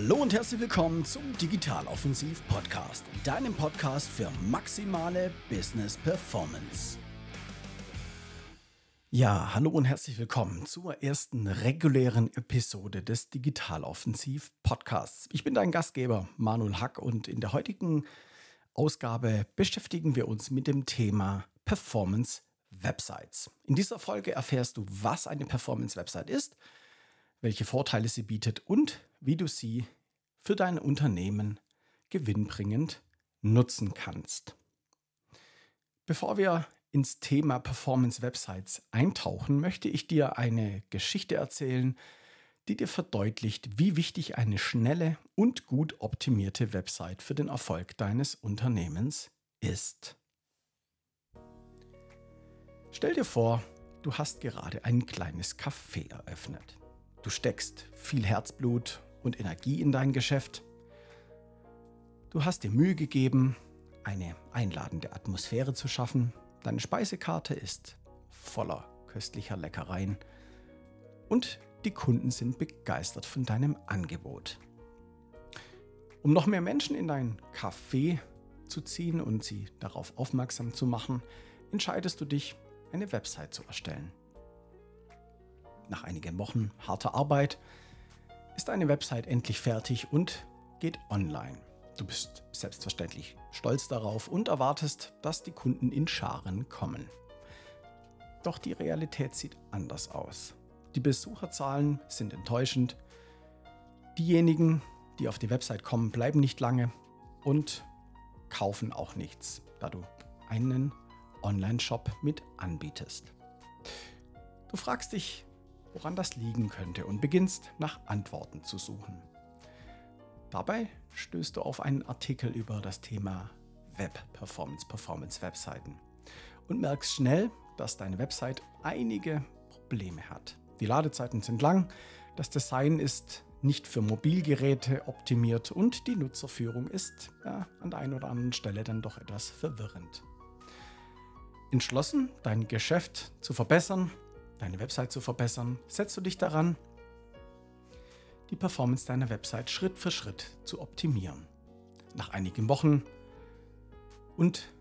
Hallo und herzlich willkommen zum Digitaloffensiv Podcast, deinem Podcast für maximale Business Performance. Ja, hallo und herzlich willkommen zur ersten regulären Episode des Digitaloffensiv Podcasts. Ich bin dein Gastgeber Manuel Hack und in der heutigen Ausgabe beschäftigen wir uns mit dem Thema Performance Websites. In dieser Folge erfährst du, was eine Performance Website ist, welche Vorteile sie bietet und wie du sie für dein Unternehmen gewinnbringend nutzen kannst. Bevor wir ins Thema Performance Websites eintauchen, möchte ich dir eine Geschichte erzählen, die dir verdeutlicht, wie wichtig eine schnelle und gut optimierte Website für den Erfolg deines Unternehmens ist. Stell dir vor, du hast gerade ein kleines Café eröffnet. Du steckst viel Herzblut und Energie in dein Geschäft. Du hast dir Mühe gegeben, eine einladende Atmosphäre zu schaffen. Deine Speisekarte ist voller köstlicher Leckereien und die Kunden sind begeistert von deinem Angebot. Um noch mehr Menschen in dein Café zu ziehen und sie darauf aufmerksam zu machen, entscheidest du dich, eine Website zu erstellen. Nach einigen Wochen harter Arbeit ist deine Website endlich fertig und geht online. Du bist selbstverständlich stolz darauf und erwartest, dass die Kunden in Scharen kommen. Doch die Realität sieht anders aus. Die Besucherzahlen sind enttäuschend. Diejenigen, die auf die Website kommen, bleiben nicht lange und kaufen auch nichts, da du einen Online-Shop mit anbietest. Du fragst dich, woran das liegen könnte und beginnst nach Antworten zu suchen. Dabei stößt du auf einen Artikel über das Thema Web Performance, Performance Webseiten und merkst schnell, dass deine Website einige Probleme hat. Die Ladezeiten sind lang, das Design ist nicht für Mobilgeräte optimiert und die Nutzerführung ist ja, an der einen oder anderen Stelle dann doch etwas verwirrend. Entschlossen, dein Geschäft zu verbessern, deine Website zu verbessern, setzt du dich daran, die Performance deiner Website Schritt für Schritt zu optimieren. Nach einigen Wochen und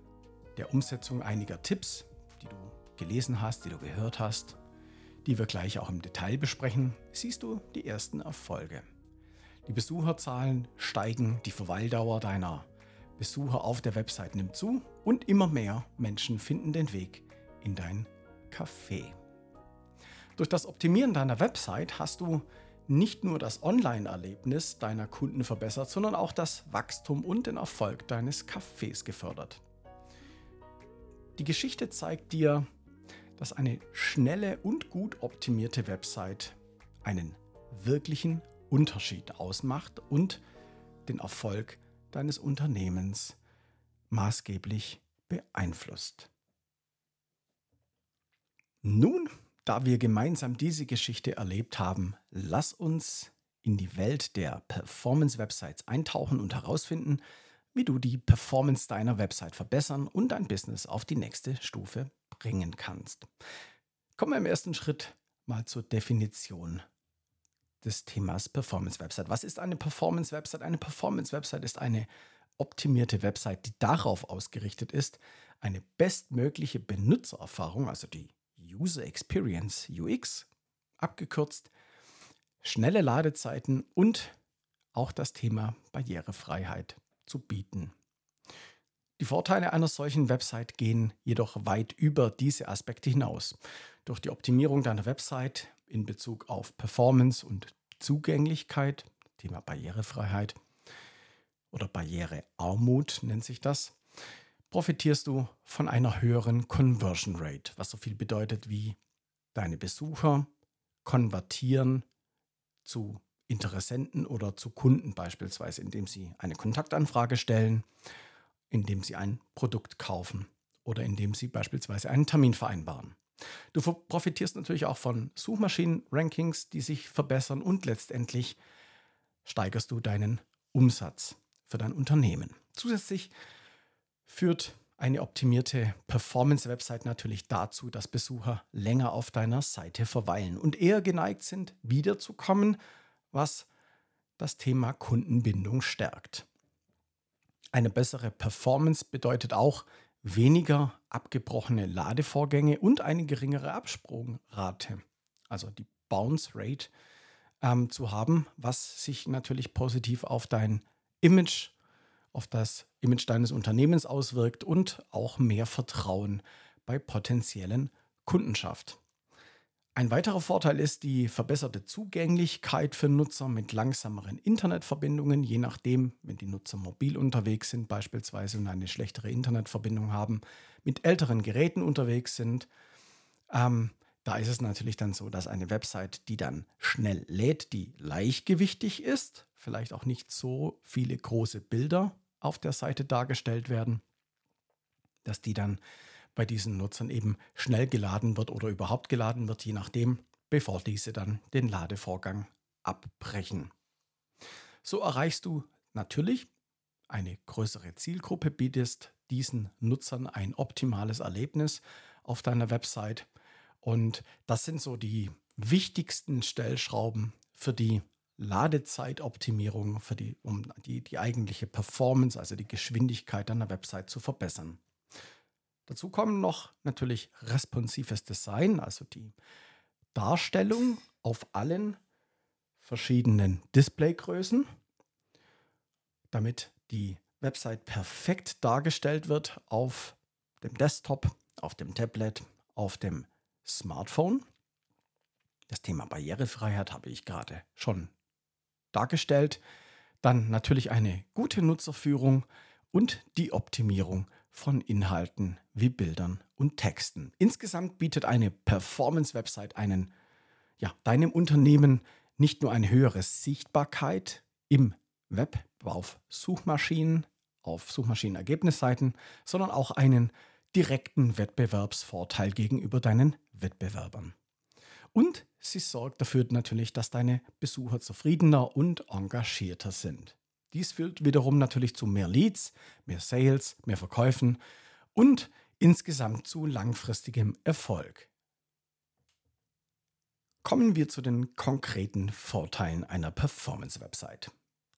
der Umsetzung einiger Tipps, die du gelesen hast, die du gehört hast, die wir gleich auch im Detail besprechen, siehst du die ersten Erfolge. Die Besucherzahlen steigen, die Verweildauer deiner Besucher auf der Website nimmt zu und immer mehr Menschen finden den Weg in dein Café. Durch das Optimieren deiner Website hast du nicht nur das Online-Erlebnis deiner Kunden verbessert, sondern auch das Wachstum und den Erfolg deines Cafés gefördert. Die Geschichte zeigt dir, dass eine schnelle und gut optimierte Website einen wirklichen Unterschied ausmacht und den Erfolg deines Unternehmens maßgeblich beeinflusst. Nun da wir gemeinsam diese Geschichte erlebt haben, lass uns in die Welt der Performance-Websites eintauchen und herausfinden, wie du die Performance deiner Website verbessern und dein Business auf die nächste Stufe bringen kannst. Kommen wir im ersten Schritt mal zur Definition des Themas Performance-Website. Was ist eine Performance-Website? Eine Performance-Website ist eine optimierte Website, die darauf ausgerichtet ist, eine bestmögliche Benutzererfahrung, also die User Experience UX abgekürzt, schnelle Ladezeiten und auch das Thema Barrierefreiheit zu bieten. Die Vorteile einer solchen Website gehen jedoch weit über diese Aspekte hinaus. Durch die Optimierung deiner Website in Bezug auf Performance und Zugänglichkeit, Thema Barrierefreiheit oder Barrierearmut nennt sich das, profitierst du von einer höheren Conversion Rate, was so viel bedeutet wie deine Besucher konvertieren zu Interessenten oder zu Kunden beispielsweise, indem sie eine Kontaktanfrage stellen, indem sie ein Produkt kaufen oder indem sie beispielsweise einen Termin vereinbaren. Du profitierst natürlich auch von Suchmaschinen-Rankings, die sich verbessern und letztendlich steigerst du deinen Umsatz für dein Unternehmen. Zusätzlich führt eine optimierte Performance-Website natürlich dazu, dass Besucher länger auf deiner Seite verweilen und eher geneigt sind, wiederzukommen, was das Thema Kundenbindung stärkt. Eine bessere Performance bedeutet auch weniger abgebrochene Ladevorgänge und eine geringere Absprungrate, also die Bounce Rate ähm, zu haben, was sich natürlich positiv auf dein Image, auf das Image deines Unternehmens auswirkt und auch mehr Vertrauen bei potenziellen Kunden schafft. Ein weiterer Vorteil ist die verbesserte Zugänglichkeit für Nutzer mit langsameren Internetverbindungen, je nachdem, wenn die Nutzer mobil unterwegs sind beispielsweise und eine schlechtere Internetverbindung haben, mit älteren Geräten unterwegs sind. Ähm, da ist es natürlich dann so, dass eine Website, die dann schnell lädt, die leichtgewichtig ist, vielleicht auch nicht so viele große Bilder auf der Seite dargestellt werden, dass die dann bei diesen Nutzern eben schnell geladen wird oder überhaupt geladen wird, je nachdem, bevor diese dann den Ladevorgang abbrechen. So erreichst du natürlich eine größere Zielgruppe, bietest diesen Nutzern ein optimales Erlebnis auf deiner Website. Und das sind so die wichtigsten Stellschrauben für die Ladezeitoptimierung, für die, um die, die eigentliche Performance, also die Geschwindigkeit deiner Website zu verbessern. Dazu kommen noch natürlich responsives Design, also die Darstellung auf allen verschiedenen Displaygrößen, damit die Website perfekt dargestellt wird auf dem Desktop, auf dem Tablet, auf dem Smartphone. Das Thema Barrierefreiheit habe ich gerade schon dargestellt. Dann natürlich eine gute Nutzerführung und die Optimierung von Inhalten wie Bildern und Texten. Insgesamt bietet eine Performance-Website einen, ja, deinem Unternehmen nicht nur eine höhere Sichtbarkeit im Web auf Suchmaschinen, auf Suchmaschinenergebnisseiten, sondern auch einen direkten Wettbewerbsvorteil gegenüber deinen Wettbewerbern. Und sie sorgt dafür natürlich, dass deine Besucher zufriedener und engagierter sind. Dies führt wiederum natürlich zu mehr Leads, mehr Sales, mehr Verkäufen und insgesamt zu langfristigem Erfolg. Kommen wir zu den konkreten Vorteilen einer Performance-Website.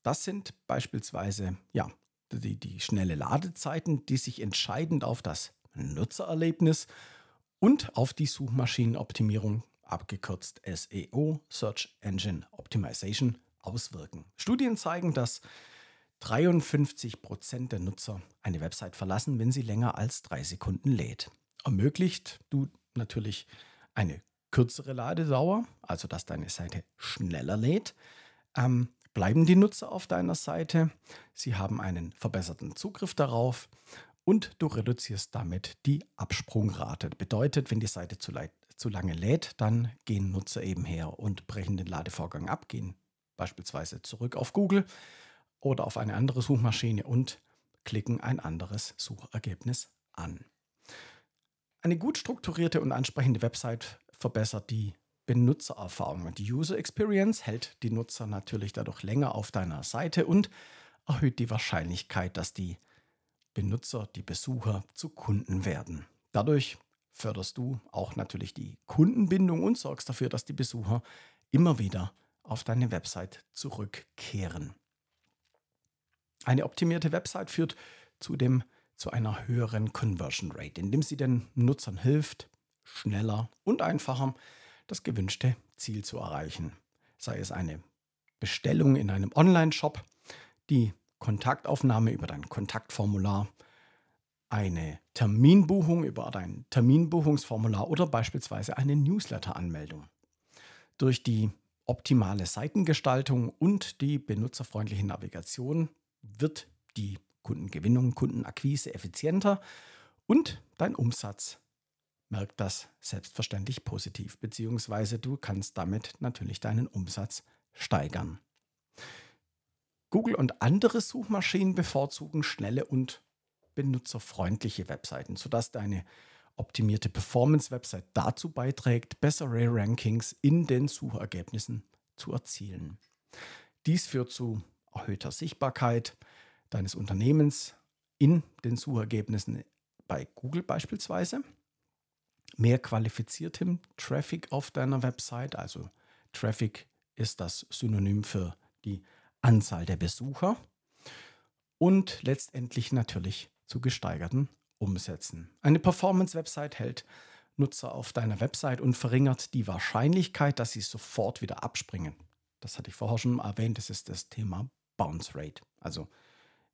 Das sind beispielsweise ja, die, die schnelle Ladezeiten, die sich entscheidend auf das Nutzererlebnis und auf die Suchmaschinenoptimierung, abgekürzt SEO, Search Engine Optimization, auswirken. Studien zeigen, dass 53 Prozent der Nutzer eine Website verlassen, wenn sie länger als drei Sekunden lädt. Ermöglicht du natürlich eine kürzere Ladedauer, also dass deine Seite schneller lädt. Ähm, bleiben die Nutzer auf deiner Seite, sie haben einen verbesserten Zugriff darauf und du reduzierst damit die Absprungrate. Bedeutet, wenn die Seite zu, zu lange lädt, dann gehen Nutzer eben her und brechen den Ladevorgang ab, gehen beispielsweise zurück auf Google oder auf eine andere Suchmaschine und klicken ein anderes Suchergebnis an. Eine gut strukturierte und ansprechende Website verbessert die Benutzererfahrung. Die User Experience hält die Nutzer natürlich dadurch länger auf deiner Seite und erhöht die Wahrscheinlichkeit, dass die Benutzer, die Besucher zu Kunden werden. Dadurch förderst du auch natürlich die Kundenbindung und sorgst dafür, dass die Besucher immer wieder auf deine Website zurückkehren. Eine optimierte Website führt zudem zu einer höheren Conversion Rate, indem sie den Nutzern hilft, schneller und einfacher das gewünschte Ziel zu erreichen. Sei es eine Bestellung in einem Online-Shop, die Kontaktaufnahme über dein Kontaktformular, eine Terminbuchung über dein Terminbuchungsformular oder beispielsweise eine Newsletter-Anmeldung. Durch die optimale Seitengestaltung und die benutzerfreundliche Navigation wird die Kundengewinnung, Kundenakquise effizienter und dein Umsatz merkt das selbstverständlich positiv, beziehungsweise du kannst damit natürlich deinen Umsatz steigern. Google und andere Suchmaschinen bevorzugen schnelle und benutzerfreundliche Webseiten, sodass deine optimierte Performance-Website dazu beiträgt, bessere Rankings in den Suchergebnissen zu erzielen. Dies führt zu erhöhter Sichtbarkeit deines Unternehmens in den Suchergebnissen bei Google beispielsweise, mehr qualifiziertem Traffic auf deiner Website, also Traffic ist das Synonym für die Anzahl der Besucher und letztendlich natürlich zu gesteigerten Umsätzen. Eine Performance-Website hält Nutzer auf deiner Website und verringert die Wahrscheinlichkeit, dass sie sofort wieder abspringen. Das hatte ich vorher schon erwähnt, das ist das Thema Bounce Rate. Also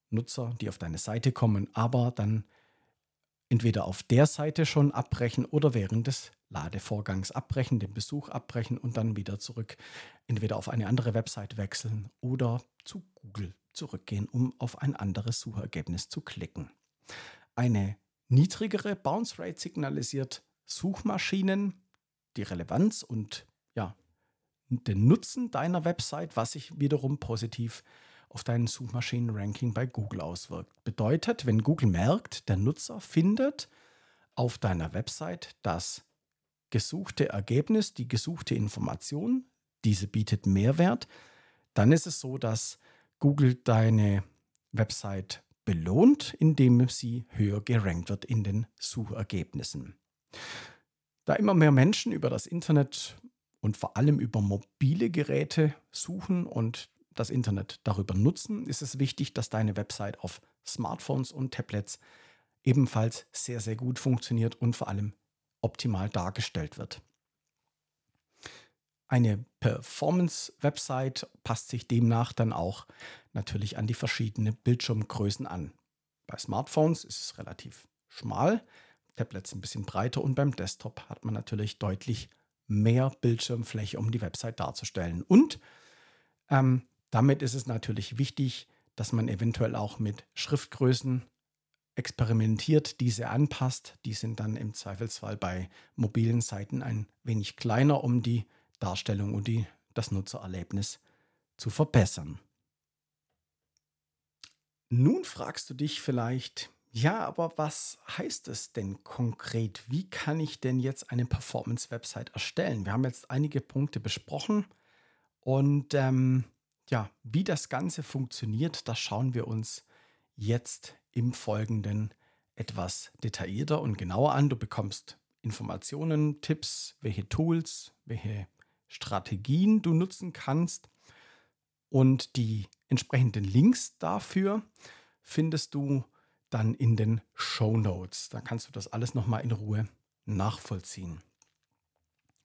Nutzer, die auf deine Seite kommen, aber dann entweder auf der Seite schon abbrechen oder während des Ladevorgangs abbrechen, den Besuch abbrechen und dann wieder zurück, entweder auf eine andere Website wechseln oder zu Google zurückgehen, um auf ein anderes Suchergebnis zu klicken. Eine niedrigere Bounce Rate signalisiert Suchmaschinen die Relevanz und ja, den Nutzen deiner Website, was sich wiederum positiv auf dein Suchmaschinen-Ranking bei Google auswirkt. Bedeutet, wenn Google merkt, der Nutzer findet auf deiner Website das gesuchte Ergebnis, die gesuchte Information, diese bietet Mehrwert, dann ist es so, dass Google deine Website belohnt, indem sie höher gerankt wird in den Suchergebnissen. Da immer mehr Menschen über das Internet und vor allem über mobile Geräte suchen und das Internet darüber nutzen, ist es wichtig, dass deine Website auf Smartphones und Tablets ebenfalls sehr, sehr gut funktioniert und vor allem optimal dargestellt wird. Eine Performance-Website passt sich demnach dann auch natürlich an die verschiedenen Bildschirmgrößen an. Bei Smartphones ist es relativ schmal, Tablets ein bisschen breiter und beim Desktop hat man natürlich deutlich mehr Bildschirmfläche, um die Website darzustellen. Und ähm, damit ist es natürlich wichtig, dass man eventuell auch mit Schriftgrößen experimentiert, diese anpasst. Die sind dann im Zweifelsfall bei mobilen Seiten ein wenig kleiner, um die Darstellung und die, das Nutzererlebnis zu verbessern. Nun fragst du dich vielleicht, ja, aber was heißt es denn konkret? Wie kann ich denn jetzt eine Performance-Website erstellen? Wir haben jetzt einige Punkte besprochen und ähm, ja, wie das Ganze funktioniert, das schauen wir uns jetzt im Folgenden etwas detaillierter und genauer an. Du bekommst Informationen, Tipps, welche Tools, welche Strategien du nutzen kannst und die entsprechenden Links dafür findest du dann in den Show Notes. Da kannst du das alles nochmal in Ruhe nachvollziehen.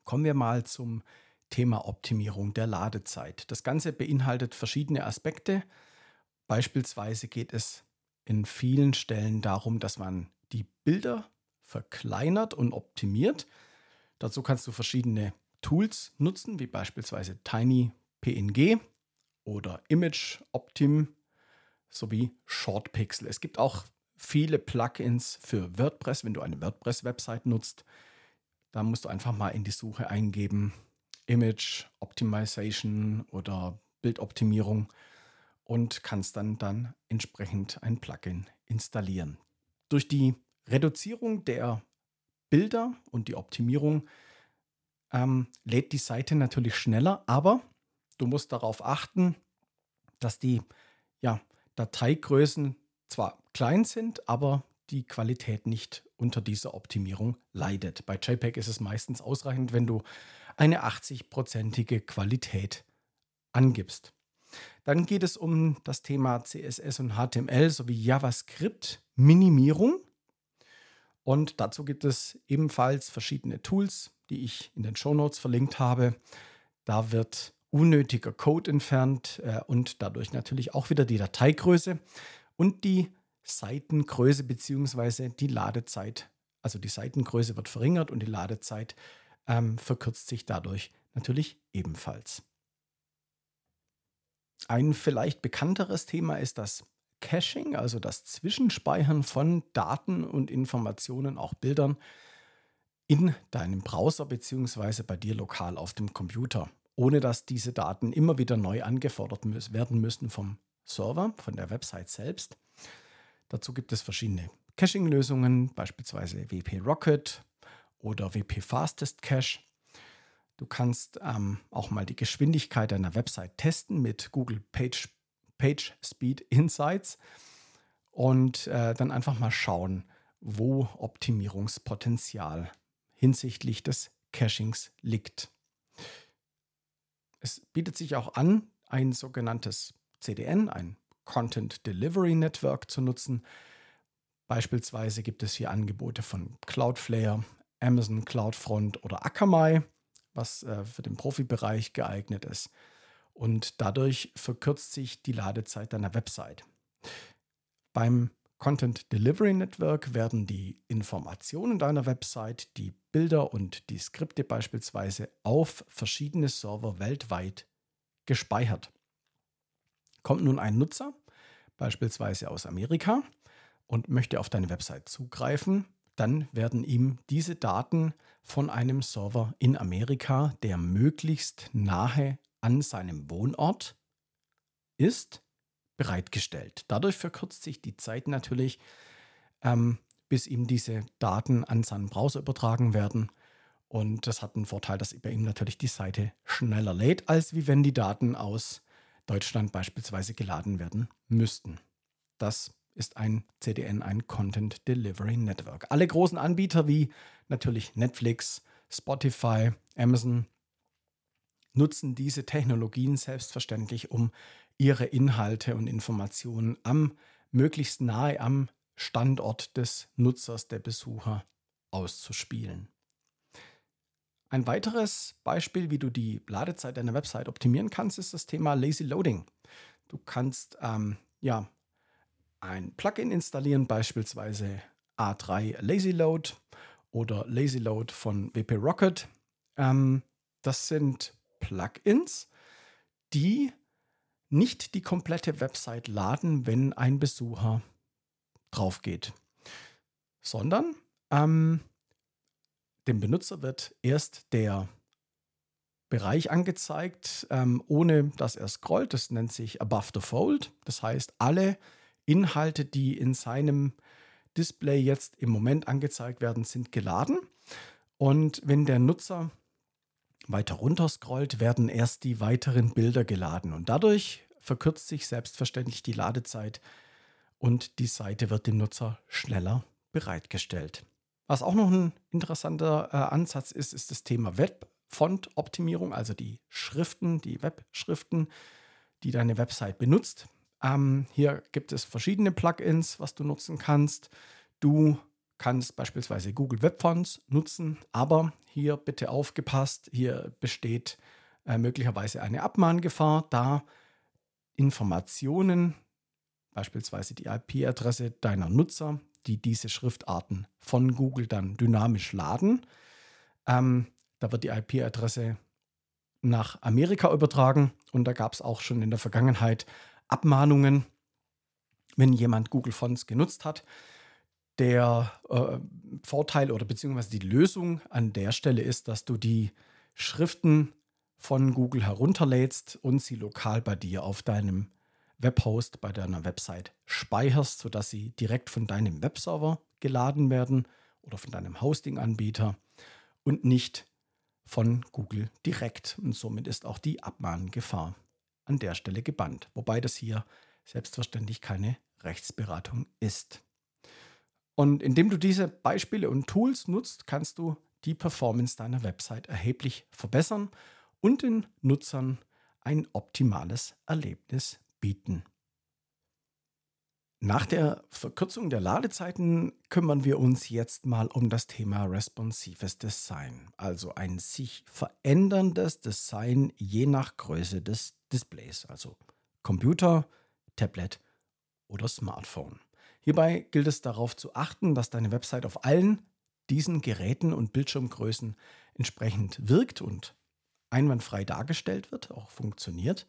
Kommen wir mal zum Thema Optimierung der Ladezeit. Das Ganze beinhaltet verschiedene Aspekte. Beispielsweise geht es in vielen Stellen darum, dass man die Bilder verkleinert und optimiert. Dazu kannst du verschiedene Tools nutzen, wie beispielsweise TinyPNG oder Image Optim sowie ShortPixel. Es gibt auch viele Plugins für WordPress, wenn du eine WordPress-Website nutzt. Da musst du einfach mal in die Suche eingeben Image Optimization oder Bildoptimierung und kannst dann, dann entsprechend ein Plugin installieren. Durch die Reduzierung der Bilder und die Optimierung ähm, lädt die Seite natürlich schneller, aber du musst darauf achten, dass die ja, Dateigrößen zwar klein sind, aber die Qualität nicht unter dieser Optimierung leidet. Bei JPEG ist es meistens ausreichend, wenn du eine 80-prozentige Qualität angibst. Dann geht es um das Thema CSS und HTML sowie JavaScript Minimierung. Und dazu gibt es ebenfalls verschiedene Tools, die ich in den Show Notes verlinkt habe. Da wird unnötiger Code entfernt äh, und dadurch natürlich auch wieder die Dateigröße und die Seitengröße bzw. die Ladezeit. Also die Seitengröße wird verringert und die Ladezeit ähm, verkürzt sich dadurch natürlich ebenfalls. Ein vielleicht bekannteres Thema ist das Caching, also das Zwischenspeichern von Daten und Informationen, auch Bildern, in deinem Browser bzw. bei dir lokal auf dem Computer, ohne dass diese Daten immer wieder neu angefordert werden müssen vom Server, von der Website selbst. Dazu gibt es verschiedene Caching-Lösungen, beispielsweise WP Rocket oder WP Fastest Cache. Du kannst ähm, auch mal die Geschwindigkeit deiner Website testen mit Google Page, Page Speed Insights und äh, dann einfach mal schauen, wo Optimierungspotenzial hinsichtlich des Cachings liegt. Es bietet sich auch an, ein sogenanntes CDN, ein Content Delivery Network, zu nutzen. Beispielsweise gibt es hier Angebote von Cloudflare, Amazon CloudFront oder Akamai, was äh, für den Profibereich geeignet ist. Und dadurch verkürzt sich die Ladezeit deiner Website. Beim Content Delivery Network werden die Informationen deiner Website, die Bilder und die Skripte beispielsweise auf verschiedene Server weltweit gespeichert. Kommt nun ein Nutzer, beispielsweise aus Amerika, und möchte auf deine Website zugreifen, dann werden ihm diese Daten von einem Server in Amerika, der möglichst nahe an seinem Wohnort ist, bereitgestellt. Dadurch verkürzt sich die Zeit natürlich, ähm, bis ihm diese Daten an seinen Browser übertragen werden. Und das hat einen Vorteil, dass bei ihm natürlich die Seite schneller lädt, als wie wenn die Daten aus Deutschland beispielsweise geladen werden müssten. Das ist ein CDN, ein Content Delivery Network. Alle großen Anbieter wie natürlich Netflix, Spotify, Amazon nutzen diese Technologien selbstverständlich, um ihre Inhalte und Informationen am möglichst nahe am Standort des Nutzers, der Besucher auszuspielen. Ein weiteres Beispiel, wie du die Ladezeit deiner Website optimieren kannst, ist das Thema Lazy Loading. Du kannst ähm, ja ein Plugin installieren, beispielsweise A3 Lazy Load oder Lazy Load von WP Rocket. Ähm, das sind Plugins, die nicht die komplette Website laden, wenn ein Besucher drauf geht, sondern ähm, dem Benutzer wird erst der Bereich angezeigt, ähm, ohne dass er scrollt. Das nennt sich Above the Fold. Das heißt, alle Inhalte, die in seinem Display jetzt im Moment angezeigt werden, sind geladen. Und wenn der Nutzer weiter runter scrollt, werden erst die weiteren Bilder geladen. Und dadurch verkürzt sich selbstverständlich die Ladezeit und die Seite wird dem Nutzer schneller bereitgestellt. Was auch noch ein interessanter äh, Ansatz ist, ist das Thema Webfont-Optimierung, also die Schriften, die Webschriften, die deine Website benutzt. Ähm, hier gibt es verschiedene Plugins, was du nutzen kannst. Du kannst beispielsweise Google Web Fonts nutzen, aber hier bitte aufgepasst, hier besteht äh, möglicherweise eine Abmahngefahr, da Informationen, beispielsweise die IP-Adresse deiner Nutzer, die diese Schriftarten von Google dann dynamisch laden. Ähm, da wird die IP-Adresse nach Amerika übertragen und da gab es auch schon in der Vergangenheit Abmahnungen, wenn jemand Google Fonts genutzt hat. Der äh, Vorteil oder beziehungsweise die Lösung an der Stelle ist, dass du die Schriften von Google herunterlädst und sie lokal bei dir auf deinem Webhost, bei deiner Website speicherst, sodass sie direkt von deinem Webserver geladen werden oder von deinem Hosting-Anbieter und nicht von Google direkt. Und somit ist auch die Abmahngefahr an der Stelle gebannt, wobei das hier selbstverständlich keine Rechtsberatung ist. Und indem du diese Beispiele und Tools nutzt, kannst du die Performance deiner Website erheblich verbessern und den Nutzern ein optimales Erlebnis bieten. Nach der Verkürzung der Ladezeiten kümmern wir uns jetzt mal um das Thema responsives Design, also ein sich veränderndes Design je nach Größe des Displays, also Computer, Tablet oder Smartphone. Hierbei gilt es darauf zu achten, dass deine Website auf allen diesen Geräten und Bildschirmgrößen entsprechend wirkt und einwandfrei dargestellt wird, auch funktioniert.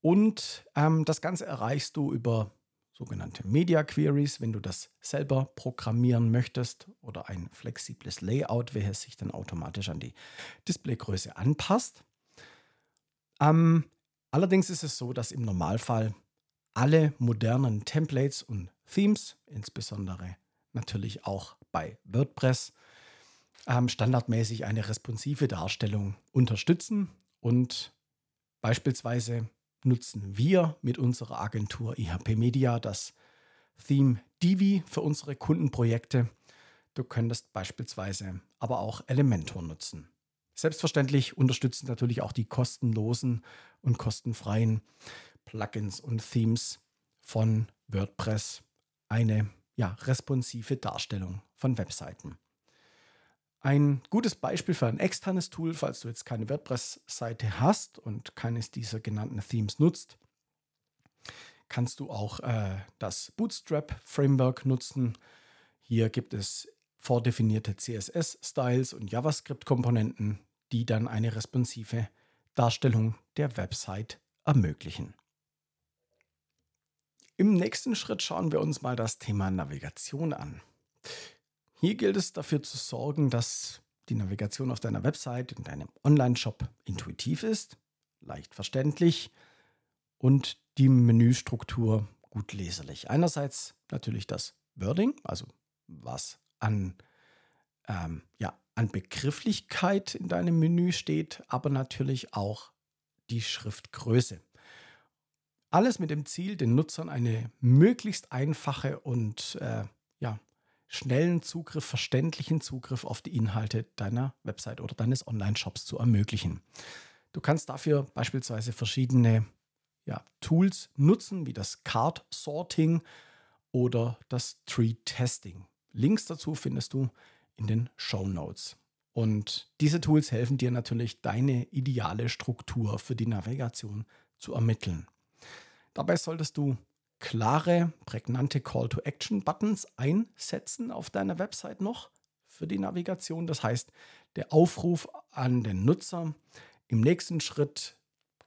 Und ähm, das Ganze erreichst du über sogenannte Media Queries, wenn du das selber programmieren möchtest oder ein flexibles Layout, welches sich dann automatisch an die Displaygröße anpasst. Ähm, allerdings ist es so, dass im Normalfall alle modernen Templates und Themes, insbesondere natürlich auch bei WordPress, ähm, standardmäßig eine responsive Darstellung unterstützen und beispielsweise nutzen wir mit unserer Agentur IHP Media das Theme Divi für unsere Kundenprojekte. Du könntest beispielsweise aber auch Elementor nutzen. Selbstverständlich unterstützen natürlich auch die kostenlosen und kostenfreien Plugins und Themes von WordPress eine ja, responsive Darstellung von Webseiten. Ein gutes Beispiel für ein externes Tool, falls du jetzt keine WordPress-Seite hast und keines dieser genannten Themes nutzt, kannst du auch äh, das Bootstrap-Framework nutzen. Hier gibt es vordefinierte CSS-Styles und JavaScript-Komponenten, die dann eine responsive Darstellung der Website ermöglichen. Im nächsten Schritt schauen wir uns mal das Thema Navigation an. Hier gilt es dafür zu sorgen, dass die Navigation auf deiner Website, in deinem Online-Shop intuitiv ist, leicht verständlich und die Menüstruktur gut leserlich. Einerseits natürlich das Wording, also was an, ähm, ja, an Begrifflichkeit in deinem Menü steht, aber natürlich auch die Schriftgröße. Alles mit dem Ziel, den Nutzern eine möglichst einfache und äh, ja, schnellen Zugriff, verständlichen Zugriff auf die Inhalte deiner Website oder deines Online-Shops zu ermöglichen. Du kannst dafür beispielsweise verschiedene ja, Tools nutzen, wie das Card Sorting oder das Tree Testing. Links dazu findest du in den Show Notes. Und diese Tools helfen dir natürlich, deine ideale Struktur für die Navigation zu ermitteln. Dabei solltest du klare, prägnante Call-to-Action-Buttons einsetzen auf deiner Website noch für die Navigation. Das heißt, der Aufruf an den Nutzer im nächsten Schritt,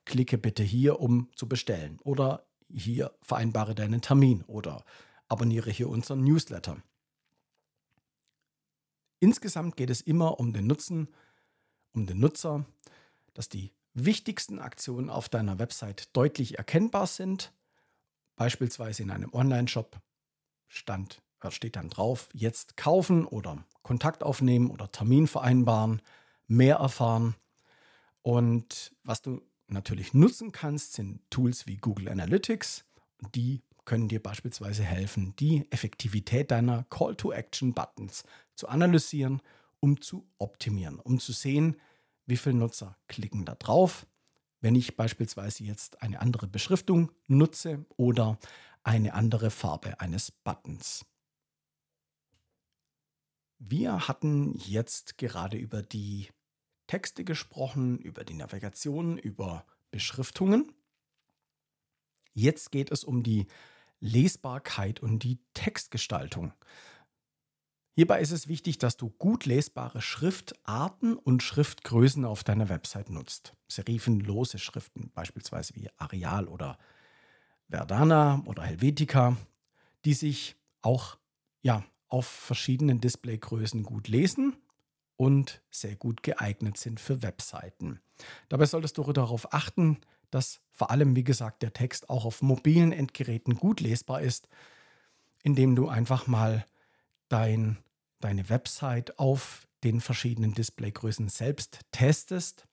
klicke bitte hier, um zu bestellen oder hier vereinbare deinen Termin oder abonniere hier unseren Newsletter. Insgesamt geht es immer um den Nutzen, um den Nutzer, dass die wichtigsten Aktionen auf deiner Website deutlich erkennbar sind. Beispielsweise in einem Online-Shop stand, äh, steht dann drauf, jetzt kaufen oder Kontakt aufnehmen oder Termin vereinbaren, mehr erfahren. Und was du natürlich nutzen kannst, sind Tools wie Google Analytics. Die können dir beispielsweise helfen, die Effektivität deiner Call-to-Action-Buttons zu analysieren, um zu optimieren, um zu sehen, wie viele Nutzer klicken da drauf, wenn ich beispielsweise jetzt eine andere Beschriftung nutze oder eine andere Farbe eines Buttons. Wir hatten jetzt gerade über die Texte gesprochen, über die Navigation, über Beschriftungen. Jetzt geht es um die Lesbarkeit und die Textgestaltung. Hierbei ist es wichtig, dass du gut lesbare Schriftarten und Schriftgrößen auf deiner Website nutzt. Serifenlose Schriften, beispielsweise wie Arial oder Verdana oder Helvetica, die sich auch ja, auf verschiedenen Displaygrößen gut lesen und sehr gut geeignet sind für Webseiten. Dabei solltest du darauf achten, dass vor allem, wie gesagt, der Text auch auf mobilen Endgeräten gut lesbar ist, indem du einfach mal dein, deine Website auf den verschiedenen Displaygrößen selbst testest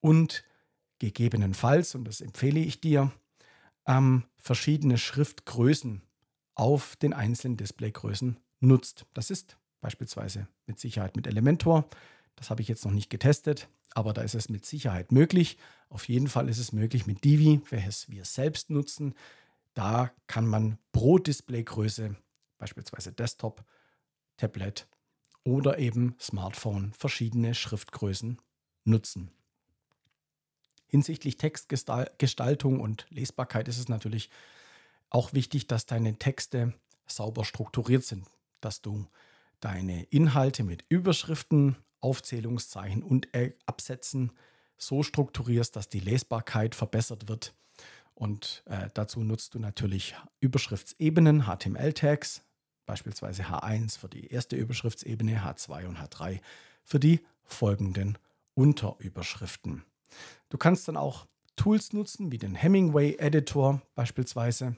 und gegebenenfalls, und das empfehle ich dir, ähm, verschiedene Schriftgrößen auf den einzelnen Displaygrößen nutzt. Das ist beispielsweise mit Sicherheit mit Elementor. Das habe ich jetzt noch nicht getestet, aber da ist es mit Sicherheit möglich. Auf jeden Fall ist es möglich mit Divi, welches wir selbst nutzen. Da kann man pro Displaygröße, beispielsweise Desktop, Tablet oder eben Smartphone, verschiedene Schriftgrößen nutzen. Hinsichtlich Textgestaltung und Lesbarkeit ist es natürlich auch wichtig, dass deine Texte sauber strukturiert sind, dass du deine Inhalte mit Überschriften, Aufzählungszeichen und Absätzen so strukturierst, dass die Lesbarkeit verbessert wird. Und äh, dazu nutzt du natürlich Überschriftsebenen, HTML-Tags, beispielsweise H1 für die erste Überschriftsebene, H2 und H3 für die folgenden Unterüberschriften. Du kannst dann auch Tools nutzen, wie den Hemingway Editor beispielsweise.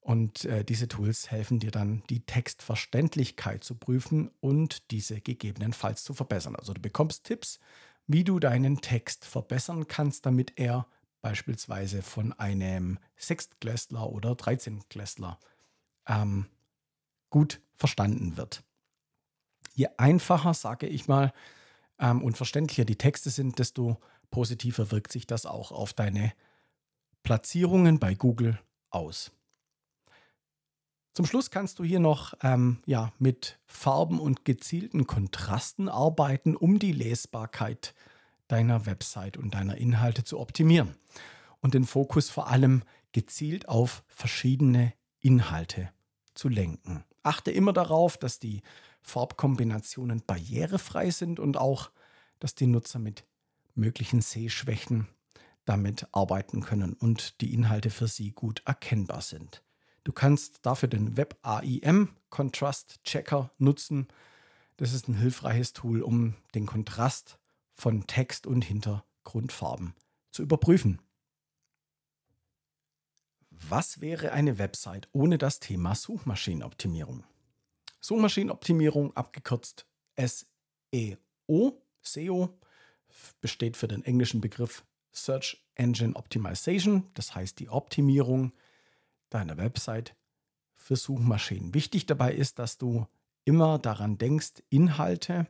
Und äh, diese Tools helfen dir dann, die Textverständlichkeit zu prüfen und diese gegebenenfalls zu verbessern. Also du bekommst Tipps, wie du deinen Text verbessern kannst, damit er beispielsweise von einem Sechstklässler oder Dreizehntklässler ähm, gut verstanden wird. Je einfacher, sage ich mal, ähm, und verständlicher die Texte sind, desto positiver wirkt sich das auch auf deine Platzierungen bei Google aus. Zum Schluss kannst du hier noch ähm, ja, mit Farben und gezielten Kontrasten arbeiten, um die Lesbarkeit deiner Website und deiner Inhalte zu optimieren und den Fokus vor allem gezielt auf verschiedene Inhalte zu lenken. Achte immer darauf, dass die Farbkombinationen barrierefrei sind und auch, dass die Nutzer mit möglichen Sehschwächen damit arbeiten können und die Inhalte für sie gut erkennbar sind. Du kannst dafür den Web AIM Contrast Checker nutzen. Das ist ein hilfreiches Tool, um den Kontrast von Text und Hintergrundfarben zu überprüfen. Was wäre eine Website ohne das Thema Suchmaschinenoptimierung? Suchmaschinenoptimierung, abgekürzt SEO, SEO, besteht für den englischen Begriff Search Engine Optimization, das heißt die Optimierung deiner Website für Suchmaschinen. Wichtig dabei ist, dass du immer daran denkst, Inhalte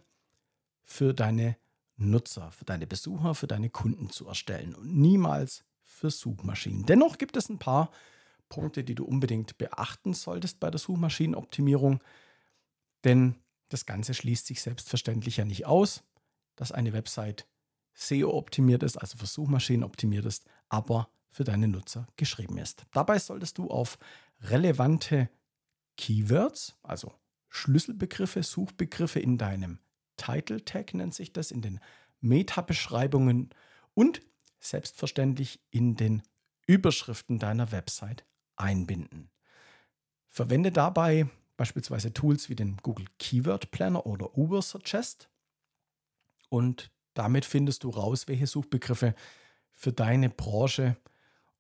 für deine Nutzer, für deine Besucher, für deine Kunden zu erstellen und niemals für Suchmaschinen. Dennoch gibt es ein paar Punkte, die du unbedingt beachten solltest bei der Suchmaschinenoptimierung, denn das Ganze schließt sich selbstverständlich ja nicht aus, dass eine Website SEO optimiert ist, also für Suchmaschinen optimiert ist, aber für deine Nutzer geschrieben ist. Dabei solltest du auf relevante Keywords, also Schlüsselbegriffe, Suchbegriffe in deinem Title Tag nennt sich das, in den Meta-Beschreibungen und selbstverständlich in den Überschriften deiner Website einbinden. Verwende dabei beispielsweise Tools wie den Google Keyword Planner oder Uber Suggest und damit findest du raus, welche Suchbegriffe für deine Branche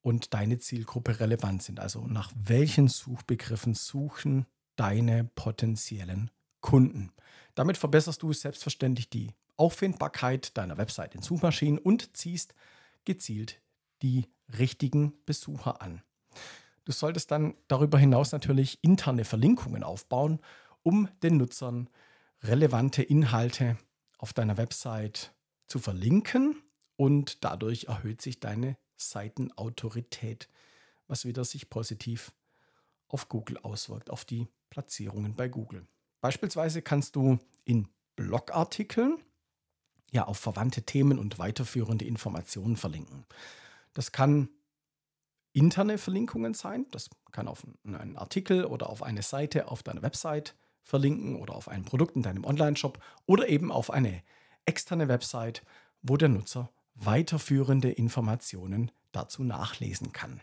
und deine Zielgruppe relevant sind. Also nach welchen Suchbegriffen suchen deine potenziellen Kunden. Damit verbesserst du selbstverständlich die Auffindbarkeit deiner Website in Suchmaschinen und ziehst gezielt die richtigen Besucher an. Du solltest dann darüber hinaus natürlich interne Verlinkungen aufbauen, um den Nutzern relevante Inhalte auf deiner Website zu verlinken und dadurch erhöht sich deine Seitenautorität, was wieder sich positiv auf Google auswirkt, auf die Platzierungen bei Google. Beispielsweise kannst du in Blogartikeln ja auf verwandte Themen und weiterführende Informationen verlinken. Das kann interne Verlinkungen sein, das kann auf einen Artikel oder auf eine Seite auf deiner Website verlinken oder auf ein Produkt in deinem Online-Shop oder eben auf eine externe Website, wo der Nutzer weiterführende Informationen dazu nachlesen kann.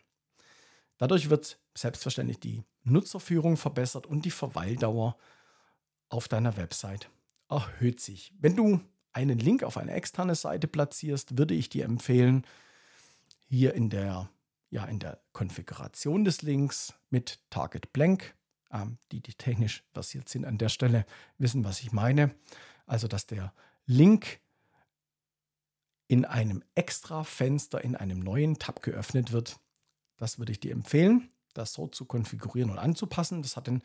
Dadurch wird selbstverständlich die Nutzerführung verbessert und die Verweildauer auf deiner Website erhöht sich. Wenn du einen Link auf eine externe Seite platzierst, würde ich dir empfehlen, hier in der, ja, in der Konfiguration des Links mit Target Blank, ähm, die, die technisch versiert sind an der Stelle, wissen, was ich meine. Also, dass der Link in einem extra Fenster in einem neuen Tab geöffnet wird. Das würde ich dir empfehlen, das so zu konfigurieren und anzupassen. Das hat den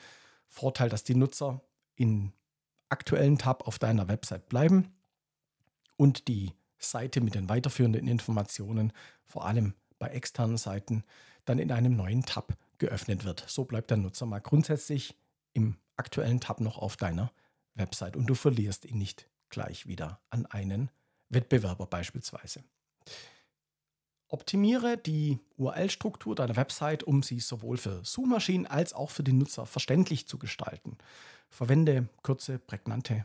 Vorteil, dass die Nutzer in aktuellen Tab auf deiner Website bleiben und die Seite mit den weiterführenden Informationen, vor allem bei externen Seiten, dann in einem neuen Tab geöffnet wird. So bleibt der Nutzer mal grundsätzlich im aktuellen Tab noch auf deiner Website und du verlierst ihn nicht gleich wieder an einen Wettbewerber beispielsweise. Optimiere die URL-Struktur deiner Website, um sie sowohl für Suchmaschinen als auch für die Nutzer verständlich zu gestalten. Verwende kurze, prägnante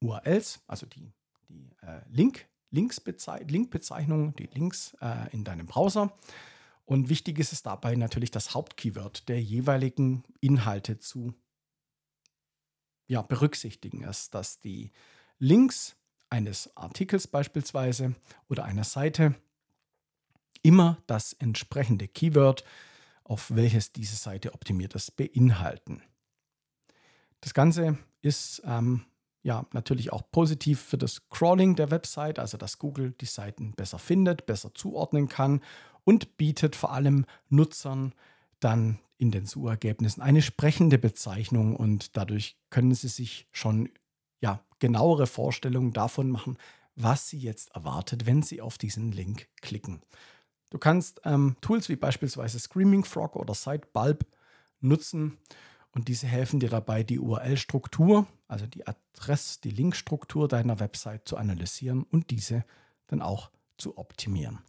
URLs, also die, die äh, Link, Linkbezeichnung, die Links äh, in deinem Browser. Und wichtig ist es dabei natürlich das Hauptkeyword der jeweiligen Inhalte zu ja, berücksichtigen. Ist, dass die Links eines Artikels beispielsweise oder einer Seite immer das entsprechende Keyword, auf welches diese Seite optimiert ist, beinhalten. Das Ganze ist ähm, ja natürlich auch positiv für das Crawling der Website, also dass Google die Seiten besser findet, besser zuordnen kann und bietet vor allem Nutzern dann in den Suchergebnissen eine sprechende Bezeichnung und dadurch können sie sich schon ja, genauere Vorstellungen davon machen, was Sie jetzt erwartet, wenn Sie auf diesen Link klicken. Du kannst ähm, Tools wie beispielsweise Screaming Frog oder Sitebulb nutzen und diese helfen dir dabei, die URL-Struktur, also die Adress-, die Linkstruktur deiner Website zu analysieren und diese dann auch zu optimieren.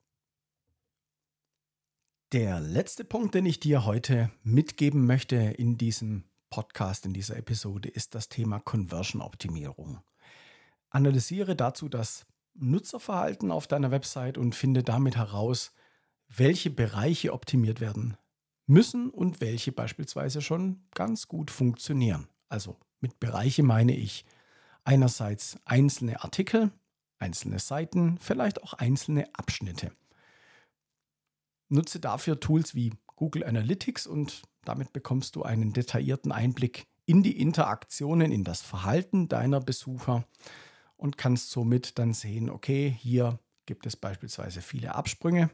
Der letzte Punkt, den ich dir heute mitgeben möchte in diesem Podcast, in dieser Episode, ist das Thema Conversion-Optimierung. Analysiere dazu das Nutzerverhalten auf deiner Website und finde damit heraus, welche Bereiche optimiert werden müssen und welche beispielsweise schon ganz gut funktionieren. Also mit Bereiche meine ich einerseits einzelne Artikel, einzelne Seiten, vielleicht auch einzelne Abschnitte. Nutze dafür Tools wie Google Analytics und damit bekommst du einen detaillierten Einblick in die Interaktionen, in das Verhalten deiner Besucher und kannst somit dann sehen, okay, hier gibt es beispielsweise viele Absprünge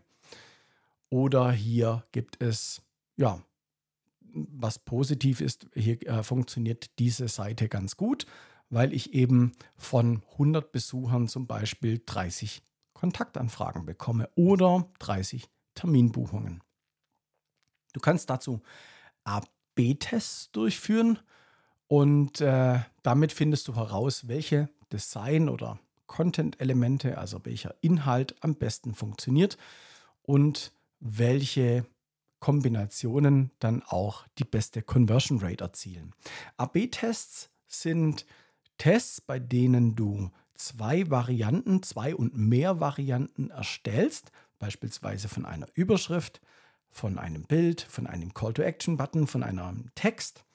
oder hier gibt es, ja, was positiv ist, hier äh, funktioniert diese Seite ganz gut, weil ich eben von 100 Besuchern zum Beispiel 30 Kontaktanfragen bekomme oder 30 Terminbuchungen. Du kannst dazu A-B-Tests durchführen und äh, damit findest du heraus, welche Design- oder Content-Elemente, also welcher Inhalt am besten funktioniert und welche Kombinationen dann auch die beste Conversion Rate erzielen. AB-Tests sind Tests, bei denen du zwei Varianten, zwei und mehr Varianten erstellst, beispielsweise von einer Überschrift, von einem Bild, von einem Call-to-Action-Button, von einem Text.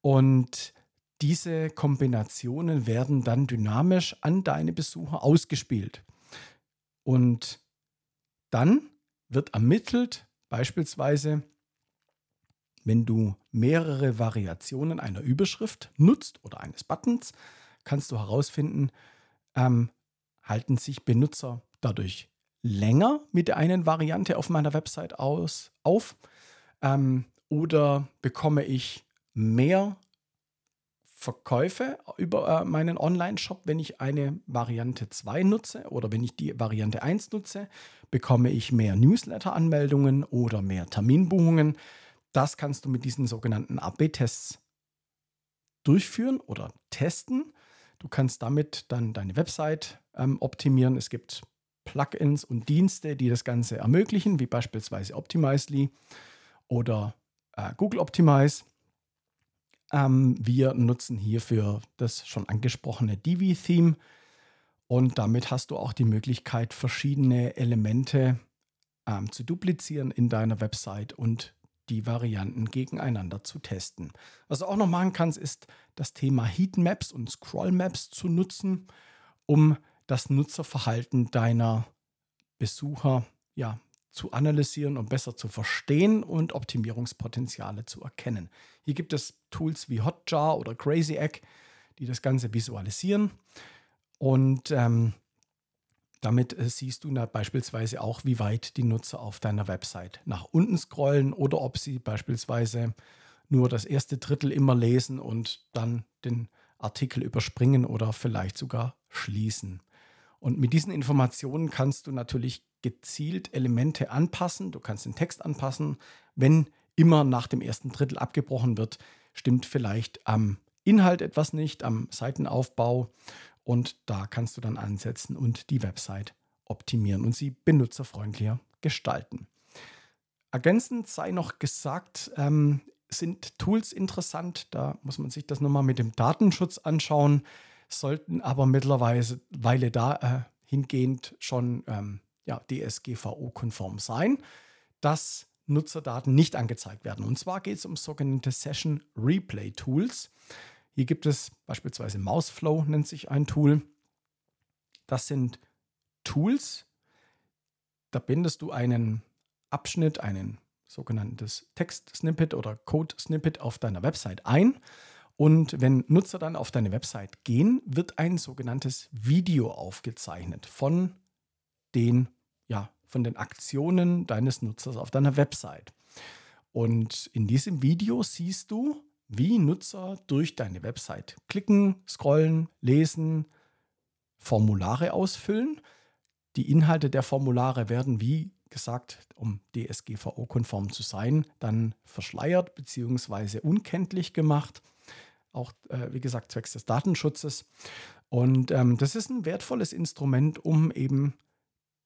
Und diese Kombinationen werden dann dynamisch an deine Besucher ausgespielt. Und dann wird ermittelt, beispielsweise, wenn du mehrere Variationen einer Überschrift nutzt oder eines Buttons, kannst du herausfinden, ähm, halten sich Benutzer dadurch länger mit der einen Variante auf meiner Website aus, auf ähm, oder bekomme ich mehr Verkäufe über äh, meinen Online-Shop, wenn ich eine Variante 2 nutze oder wenn ich die Variante 1 nutze, bekomme ich mehr Newsletter-Anmeldungen oder mehr Terminbuchungen. Das kannst du mit diesen sogenannten AB-Tests durchführen oder testen. Du kannst damit dann deine Website ähm, optimieren. Es gibt Plugins und Dienste, die das Ganze ermöglichen, wie beispielsweise Optimizely oder äh, Google Optimize. Ähm, wir nutzen hierfür das schon angesprochene Divi-Theme und damit hast du auch die Möglichkeit, verschiedene Elemente ähm, zu duplizieren in deiner Website und die Varianten gegeneinander zu testen. Was du auch noch machen kannst, ist das Thema Heatmaps und Scrollmaps zu nutzen, um das Nutzerverhalten deiner Besucher ja, zu analysieren und besser zu verstehen und Optimierungspotenziale zu erkennen. Hier gibt es Tools wie Hotjar oder Crazy Egg, die das Ganze visualisieren. Und ähm, damit äh, siehst du beispielsweise auch, wie weit die Nutzer auf deiner Website nach unten scrollen oder ob sie beispielsweise nur das erste Drittel immer lesen und dann den Artikel überspringen oder vielleicht sogar schließen. Und mit diesen Informationen kannst du natürlich gezielt Elemente anpassen. Du kannst den Text anpassen. Wenn immer nach dem ersten Drittel abgebrochen wird, stimmt vielleicht am Inhalt etwas nicht, am Seitenaufbau. Und da kannst du dann ansetzen und die Website optimieren und sie benutzerfreundlicher gestalten. Ergänzend sei noch gesagt, ähm, sind Tools interessant. Da muss man sich das nochmal mit dem Datenschutz anschauen, sollten aber mittlerweile da äh, hingehend schon ähm, ja, DSGVO-konform sein, dass Nutzerdaten nicht angezeigt werden. Und zwar geht es um sogenannte Session Replay Tools. Hier gibt es beispielsweise Mouseflow, nennt sich ein Tool. Das sind Tools, da bindest du einen Abschnitt, einen sogenanntes Text-Snippet oder Code-Snippet auf deiner Website ein. Und wenn Nutzer dann auf deine Website gehen, wird ein sogenanntes Video aufgezeichnet von den ja, von den Aktionen deines Nutzers auf deiner Website. Und in diesem Video siehst du, wie Nutzer durch deine Website klicken, scrollen, lesen, Formulare ausfüllen. Die Inhalte der Formulare werden wie gesagt, um DSGVO-konform zu sein, dann verschleiert bzw. unkenntlich gemacht. Auch, äh, wie gesagt, zwecks des Datenschutzes. Und ähm, das ist ein wertvolles Instrument, um eben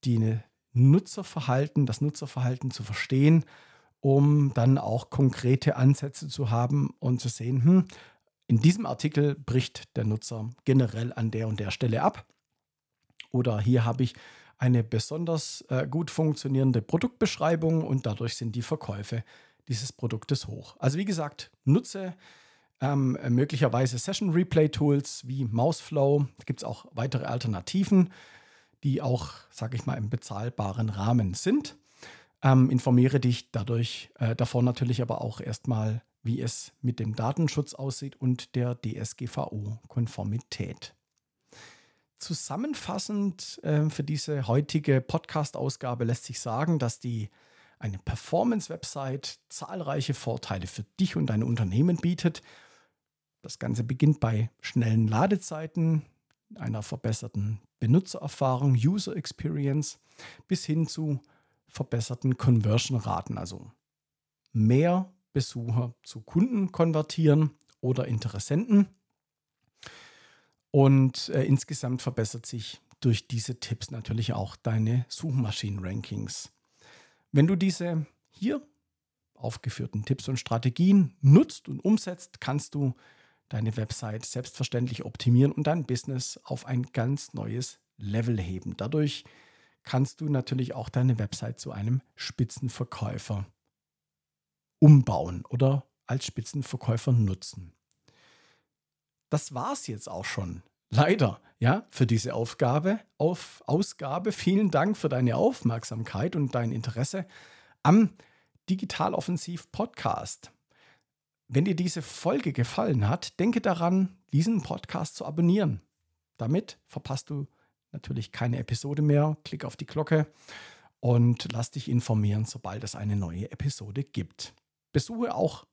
die Nutzerverhalten, das Nutzerverhalten zu verstehen, um dann auch konkrete Ansätze zu haben und zu sehen, hm, in diesem Artikel bricht der Nutzer generell an der und der Stelle ab. Oder hier habe ich eine besonders äh, gut funktionierende Produktbeschreibung und dadurch sind die Verkäufe dieses Produktes hoch. Also wie gesagt, nutze ähm, möglicherweise Session Replay Tools wie Mouseflow. Da gibt es auch weitere Alternativen, die auch, sage ich mal, im bezahlbaren Rahmen sind. Ähm, informiere dich dadurch äh, davor natürlich aber auch erstmal, wie es mit dem Datenschutz aussieht und der DSGVO-Konformität. Zusammenfassend äh, für diese heutige Podcast-Ausgabe lässt sich sagen, dass die eine Performance-Website zahlreiche Vorteile für dich und dein Unternehmen bietet. Das Ganze beginnt bei schnellen Ladezeiten, einer verbesserten Benutzererfahrung, User Experience, bis hin zu verbesserten Conversion-Raten, also mehr Besucher zu Kunden konvertieren oder Interessenten. Und äh, insgesamt verbessert sich durch diese Tipps natürlich auch deine Suchmaschinen-Rankings. Wenn du diese hier aufgeführten Tipps und Strategien nutzt und umsetzt, kannst du deine Website selbstverständlich optimieren und dein Business auf ein ganz neues Level heben. Dadurch kannst du natürlich auch deine Website zu einem Spitzenverkäufer umbauen oder als Spitzenverkäufer nutzen. Das war es jetzt auch schon. Leider, ja, für diese Aufgabe, auf Ausgabe. Vielen Dank für deine Aufmerksamkeit und dein Interesse am Digital Offensiv Podcast. Wenn dir diese Folge gefallen hat, denke daran, diesen Podcast zu abonnieren. Damit verpasst du natürlich keine Episode mehr. Klick auf die Glocke und lass dich informieren, sobald es eine neue Episode gibt. Besuche auch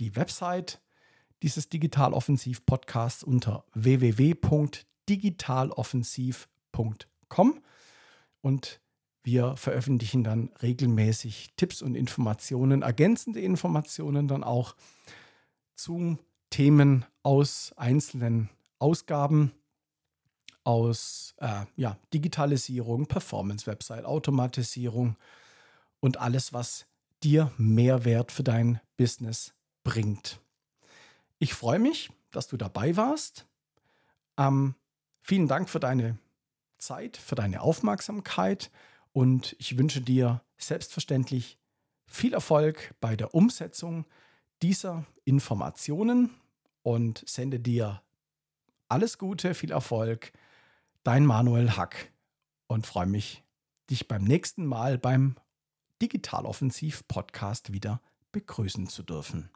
die Website dieses Digitaloffensiv Podcasts unter www.digitaloffensiv.com und wir veröffentlichen dann regelmäßig Tipps und Informationen, ergänzende Informationen dann auch zu Themen aus einzelnen Ausgaben aus äh, ja, Digitalisierung, Performance-Website, Automatisierung und alles, was dir Mehrwert für dein Business bringt. Ich freue mich, dass du dabei warst. Ähm, vielen Dank für deine Zeit, für deine Aufmerksamkeit und ich wünsche dir selbstverständlich viel Erfolg bei der Umsetzung dieser Informationen und sende dir alles Gute, viel Erfolg. Dein Manuel Hack und freue mich, dich beim nächsten Mal beim Digitaloffensiv Podcast wieder begrüßen zu dürfen.